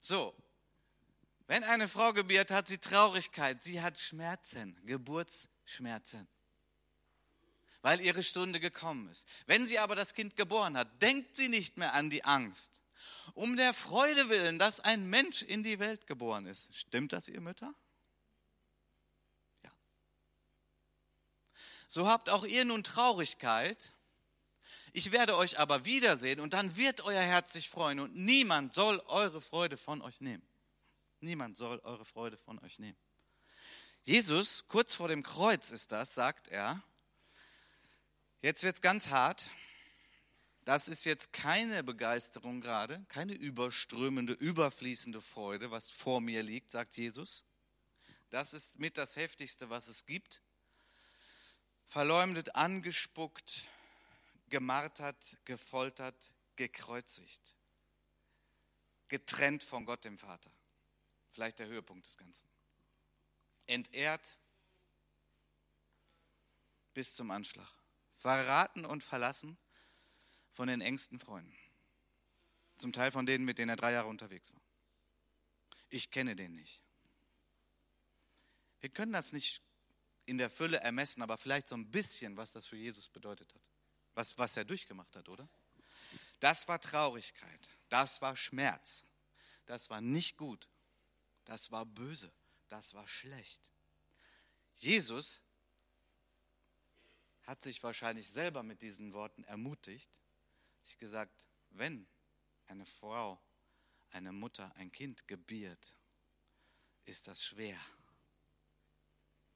S1: So, wenn eine Frau gebiert, hat sie Traurigkeit, sie hat Schmerzen, Geburtsschmerzen, weil ihre Stunde gekommen ist. Wenn sie aber das Kind geboren hat, denkt sie nicht mehr an die Angst, um der Freude willen, dass ein Mensch in die Welt geboren ist. Stimmt das, ihr Mütter? Ja. So habt auch ihr nun Traurigkeit. Ich werde euch aber wiedersehen und dann wird euer Herz sich freuen und niemand soll eure Freude von euch nehmen. Niemand soll eure Freude von euch nehmen. Jesus, kurz vor dem Kreuz ist das, sagt er, jetzt wird es ganz hart, Das ist jetzt keine Begeisterung gerade, keine überströmende, überfließende Freude, was vor mir liegt, sagt Jesus. Das ist mit das Heftigste, was es gibt. Verleumdet, angespuckt, gemartert, gefoltert, gekreuzigt. Getrennt von Gott, dem Vater. Vielleicht der Höhepunkt des Ganzen. Entehrt bis zum Anschlag. Verraten und verlassen von den engsten Freunden. Zum Teil von denen, mit denen er drei Jahre unterwegs war. Ich kenne den nicht. Wir können das nicht in der Fülle ermessen, aber vielleicht so ein bisschen, was das für Jesus bedeutet hat. Was, was er durchgemacht hat, oder? Das war Traurigkeit. Das war Schmerz. Das war nicht gut. Das war böse. Das war schlecht. Jesus hat sich wahrscheinlich selber mit diesen Worten ermutigt, sich gesagt, wenn eine Frau, eine Mutter ein Kind gebiert, ist das schwer,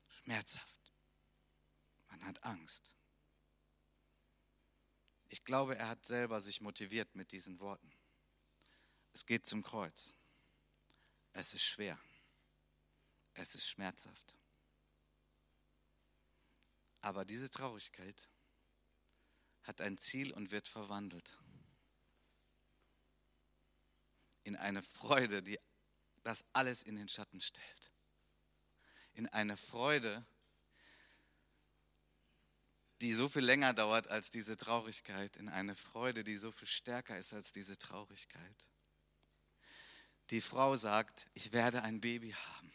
S1: schmerzhaft. Man hat Angst. Ich glaube, er hat selber sich motiviert mit diesen Worten. Es geht zum Kreuz. Es ist schwer. Es ist schmerzhaft. Aber diese Traurigkeit hat ein Ziel und wird verwandelt in eine Freude, die das alles in den Schatten stellt. In eine Freude, die so viel länger dauert als diese Traurigkeit, in eine Freude, die so viel stärker ist als diese Traurigkeit. Die Frau sagt, ich werde ein Baby haben.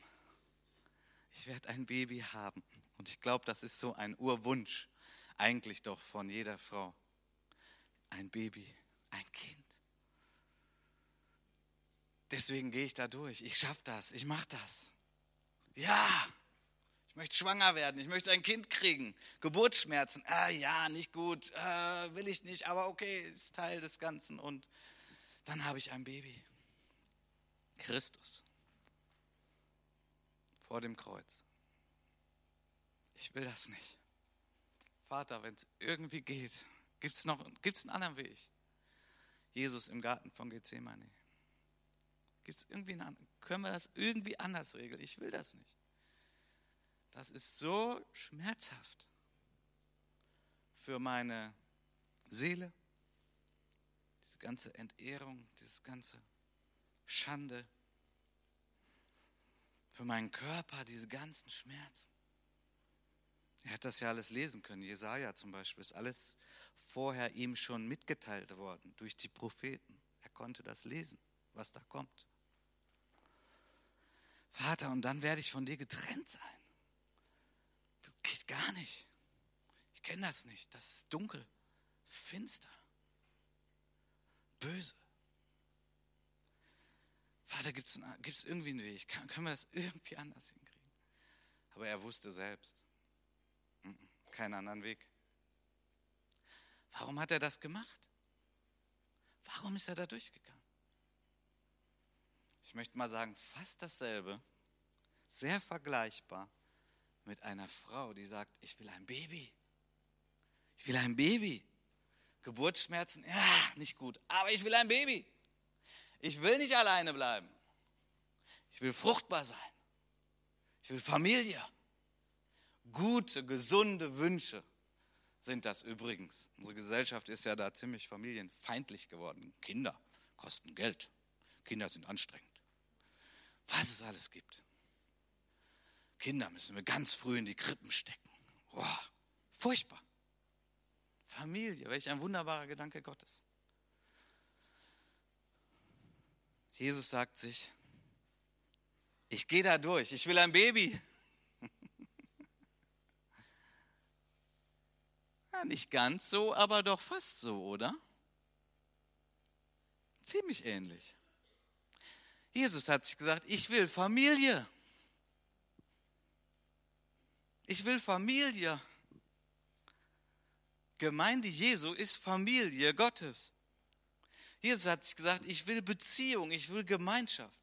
S1: Ich werde ein Baby haben. Und ich glaube, das ist so ein Urwunsch eigentlich doch von jeder Frau. Ein Baby, ein Kind. Deswegen gehe ich da durch. Ich schaffe das. Ich mache das. Ja, ich möchte schwanger werden. Ich möchte ein Kind kriegen. Geburtsschmerzen. Ah ja, nicht gut. Ah, will ich nicht. Aber okay, ist Teil des Ganzen. Und dann habe ich ein Baby. Christus. Vor dem Kreuz. Ich will das nicht. Vater, wenn es irgendwie geht, gibt es noch gibt's einen anderen Weg? Jesus im Garten von Gethsemane. Gibt es irgendwie einen? Können wir das irgendwie anders regeln? Ich will das nicht. Das ist so schmerzhaft für meine Seele. Diese ganze Entehrung, dieses ganze Schande. Für meinen Körper, diese ganzen Schmerzen. Er hat das ja alles lesen können. Jesaja zum Beispiel ist alles vorher ihm schon mitgeteilt worden durch die Propheten. Er konnte das lesen, was da kommt. Vater, und dann werde ich von dir getrennt sein. Das geht gar nicht. Ich kenne das nicht. Das ist dunkel, finster, böse. Vater, gibt es irgendwie einen Weg? Können wir das irgendwie anders hinkriegen? Aber er wusste selbst, keinen anderen Weg. Warum hat er das gemacht? Warum ist er da durchgegangen? Ich möchte mal sagen, fast dasselbe, sehr vergleichbar mit einer Frau, die sagt, ich will ein Baby. Ich will ein Baby. Geburtsschmerzen, ja, nicht gut, aber ich will ein Baby. Ich will nicht alleine bleiben. Ich will fruchtbar sein. Ich will Familie. Gute, gesunde Wünsche sind das übrigens. Unsere Gesellschaft ist ja da ziemlich familienfeindlich geworden. Kinder kosten Geld. Kinder sind anstrengend. Was es alles gibt. Kinder müssen wir ganz früh in die Krippen stecken. Boah, furchtbar. Familie, welch ein wunderbarer Gedanke Gottes. Jesus sagt sich, ich gehe da durch, ich will ein Baby. Ja, nicht ganz so, aber doch fast so, oder? Ziemlich ähnlich. Jesus hat sich gesagt, ich will Familie. Ich will Familie. Gemeinde Jesu ist Familie Gottes. Jesus hat sich gesagt, ich will Beziehung, ich will Gemeinschaft.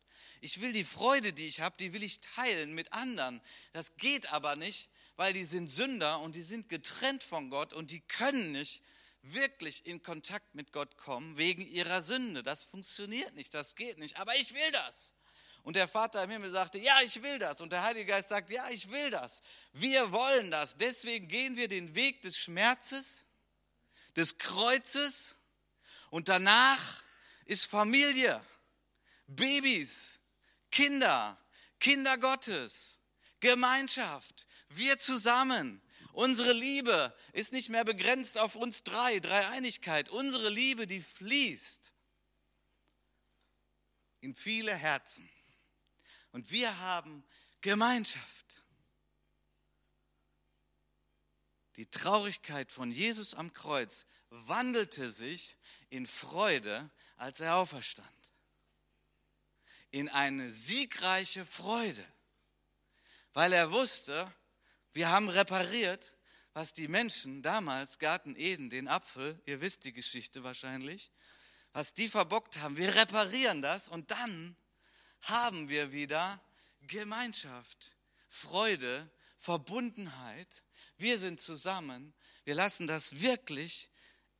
S1: Ich will die Freude, die ich habe, die will ich teilen mit anderen. Das geht aber nicht, weil die sind Sünder und die sind getrennt von Gott und die können nicht wirklich in Kontakt mit Gott kommen wegen ihrer Sünde. Das funktioniert nicht, das geht nicht. Aber ich will das. Und der Vater im Himmel sagte, ja, ich will das. Und der Heilige Geist sagt, ja, ich will das. Wir wollen das. Deswegen gehen wir den Weg des Schmerzes, des Kreuzes und danach ist Familie, Babys, Kinder, Kinder Gottes, Gemeinschaft, wir zusammen. Unsere Liebe ist nicht mehr begrenzt auf uns drei, Dreieinigkeit. Unsere Liebe, die fließt in viele Herzen. Und wir haben Gemeinschaft. Die Traurigkeit von Jesus am Kreuz wandelte sich in Freude, als er auferstand. In eine siegreiche Freude, weil er wusste, wir haben repariert, was die Menschen damals, Garten Eden, den Apfel, ihr wisst die Geschichte wahrscheinlich, was die verbockt haben. Wir reparieren das und dann haben wir wieder Gemeinschaft, Freude, Verbundenheit. Wir sind zusammen. Wir lassen das wirklich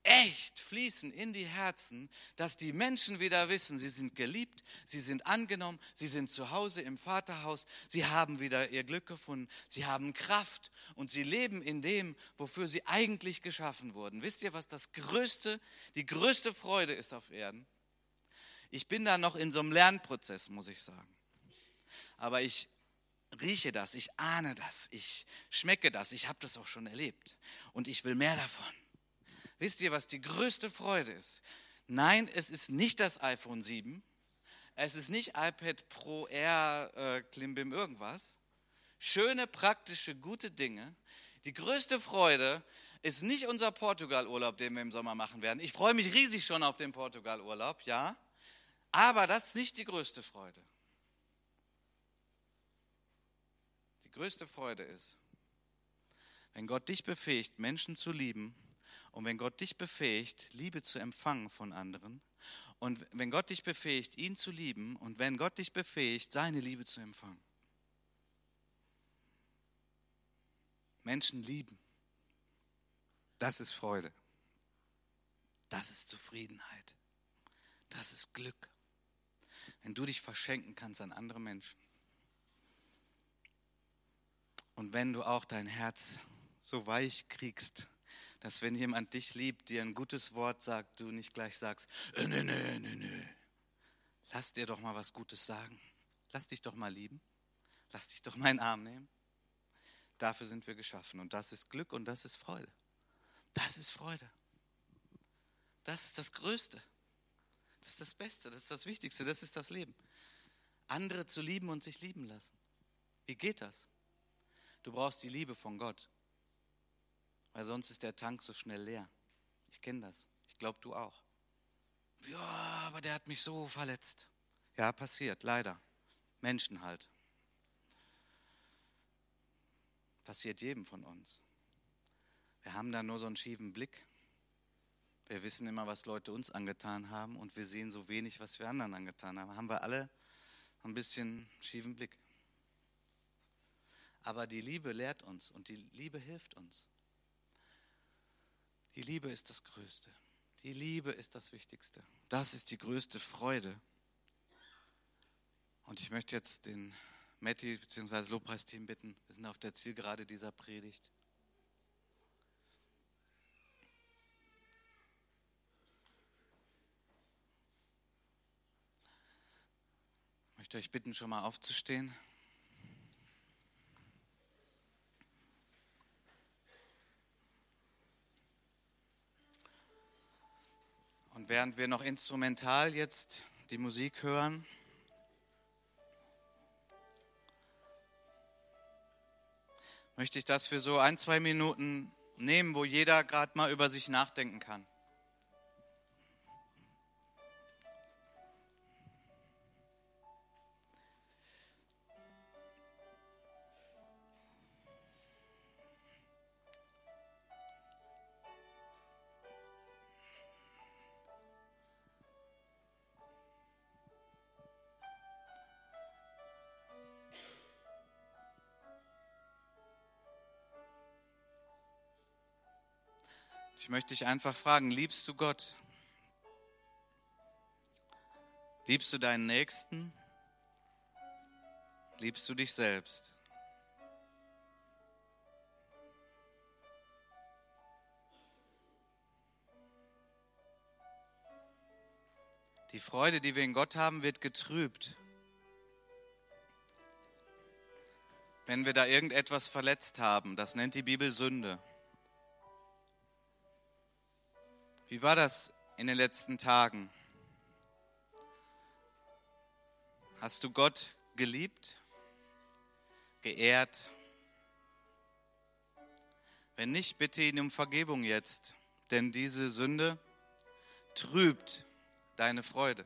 S1: echt fließen in die Herzen, dass die Menschen wieder wissen, sie sind geliebt, sie sind angenommen, sie sind zu Hause im Vaterhaus, sie haben wieder ihr Glück gefunden, sie haben Kraft und sie leben in dem, wofür sie eigentlich geschaffen wurden. Wisst ihr, was das größte, die größte Freude ist auf Erden? Ich bin da noch in so einem Lernprozess, muss ich sagen. Aber ich rieche das, ich ahne das, ich schmecke das, ich habe das auch schon erlebt und ich will mehr davon. Wisst ihr, was die größte Freude ist? Nein, es ist nicht das iPhone 7. Es ist nicht iPad Pro R, äh, Klimbim, irgendwas. Schöne, praktische, gute Dinge. Die größte Freude ist nicht unser Portugal-Urlaub, den wir im Sommer machen werden. Ich freue mich riesig schon auf den Portugal-Urlaub, ja. Aber das ist nicht die größte Freude. Die größte Freude ist, wenn Gott dich befähigt, Menschen zu lieben und wenn Gott dich befähigt, Liebe zu empfangen von anderen, und wenn Gott dich befähigt, ihn zu lieben, und wenn Gott dich befähigt, seine Liebe zu empfangen. Menschen lieben. Das ist Freude. Das ist Zufriedenheit. Das ist Glück. Wenn du dich verschenken kannst an andere Menschen. Und wenn du auch dein Herz so weich kriegst, dass wenn jemand dich liebt, dir ein gutes Wort sagt, du nicht gleich sagst, äh, nö, nö, nö. Lass dir doch mal was Gutes sagen. Lass dich doch mal lieben. Lass dich doch mal in den Arm nehmen. Dafür sind wir geschaffen. Und das ist Glück und das ist Freude. Das ist Freude. Das ist das Größte. Das ist das Beste, das ist das Wichtigste, das ist das Leben. Andere zu lieben und sich lieben lassen. Wie geht das? Du brauchst die Liebe von Gott weil sonst ist der Tank so schnell leer. Ich kenne das. Ich glaube, du auch. Ja, aber der hat mich so verletzt. Ja, passiert, leider. Menschen halt. Passiert jedem von uns. Wir haben da nur so einen schiefen Blick. Wir wissen immer, was Leute uns angetan haben und wir sehen so wenig, was wir anderen angetan haben. Haben wir alle ein bisschen schiefen Blick. Aber die Liebe lehrt uns und die Liebe hilft uns. Die Liebe ist das Größte. Die Liebe ist das Wichtigste. Das ist die größte Freude. Und ich möchte jetzt den Matti bzw. Lobpreisteam bitten. Wir sind auf der Zielgerade dieser Predigt. Ich möchte euch bitten, schon mal aufzustehen. Während wir noch instrumental jetzt die Musik hören, möchte ich das für so ein, zwei Minuten nehmen, wo jeder gerade mal über sich nachdenken kann. Möchte dich einfach fragen, liebst du Gott? Liebst du deinen Nächsten? Liebst du dich selbst? Die Freude, die wir in Gott haben, wird getrübt, wenn wir da irgendetwas verletzt haben. Das nennt die Bibel Sünde. Wie war das in den letzten Tagen? Hast du Gott geliebt, geehrt? Wenn nicht, bitte ihn um Vergebung jetzt, denn diese Sünde trübt deine Freude.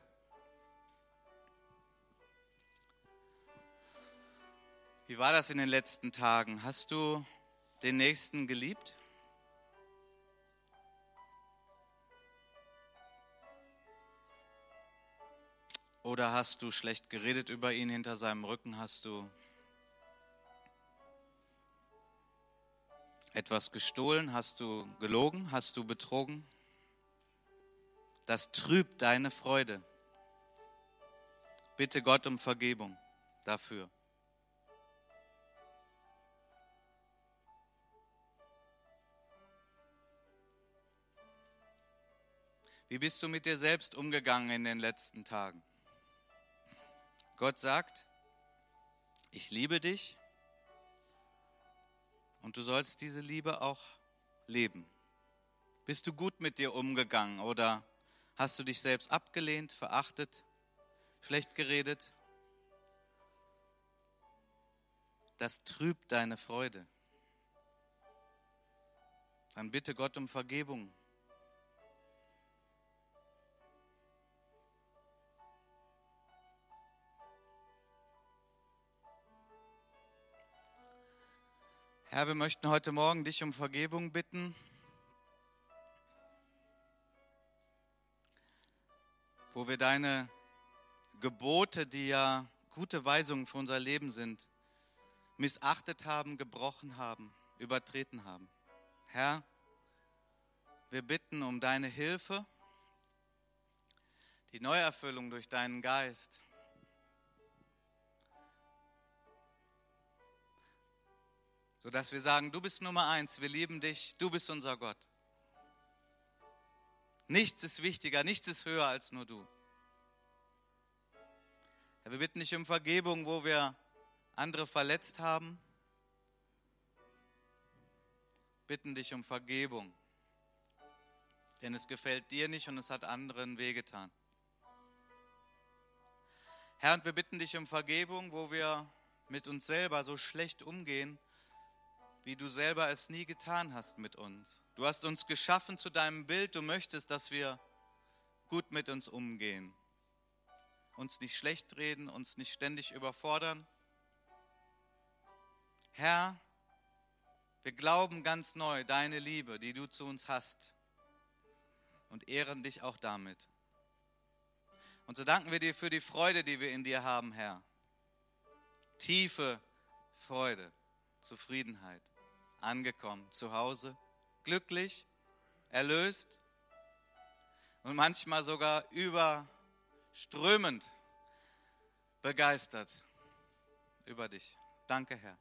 S1: Wie war das in den letzten Tagen? Hast du den Nächsten geliebt? Oder hast du schlecht geredet über ihn hinter seinem Rücken? Hast du etwas gestohlen? Hast du gelogen? Hast du betrogen? das trübt deine Freude. Bitte Gott um Vergebung dafür. Wie bist du mit dir selbst umgegangen in den letzten Tagen? Gott sagt, ich liebe dich und du sollst diese Liebe auch leben. Bist du gut mit dir umgegangen oder Hast du dich selbst abgelehnt, verachtet, schlecht geredet? Das trübt deine Freude. Dann bitte Gott um Vergebung. Herr, wir möchten heute Morgen dich um Vergebung bitten. wo wir deine Gebote, die ja gute Weisungen für unser Leben sind, missachtet haben, gebrochen haben, übertreten haben. Herr, wir bitten um deine Hilfe, die Neuerfüllung durch deinen Geist. Sodass wir sagen, du bist Nummer eins, wir lieben dich, du bist unser Gott. Nichts ist wichtiger, nichts ist höher als nur du. Herr, wir bitten dich um Vergebung, wo wir andere verletzt haben. Bitten dich um Vergebung, denn es gefällt dir nicht und es hat anderen wehgetan. Herr, und wir bitten dich um Vergebung, wo wir mit uns selber so schlecht umgehen, wie du selber es nie getan hast mit uns. Du hast uns geschaffen zu deinem Bild. Du möchtest, dass wir gut mit uns umgehen. Uns nicht schlecht reden, uns nicht ständig überfordern. Herr, wir glauben ganz neu deine Liebe, die du zu uns hast und ehren dich auch damit. Und so danken wir dir für die Freude, die wir in dir haben, Herr. Tiefe Freude, Zufriedenheit angekommen, zu Hause, glücklich, erlöst und manchmal sogar überströmend begeistert über dich. Danke, Herr.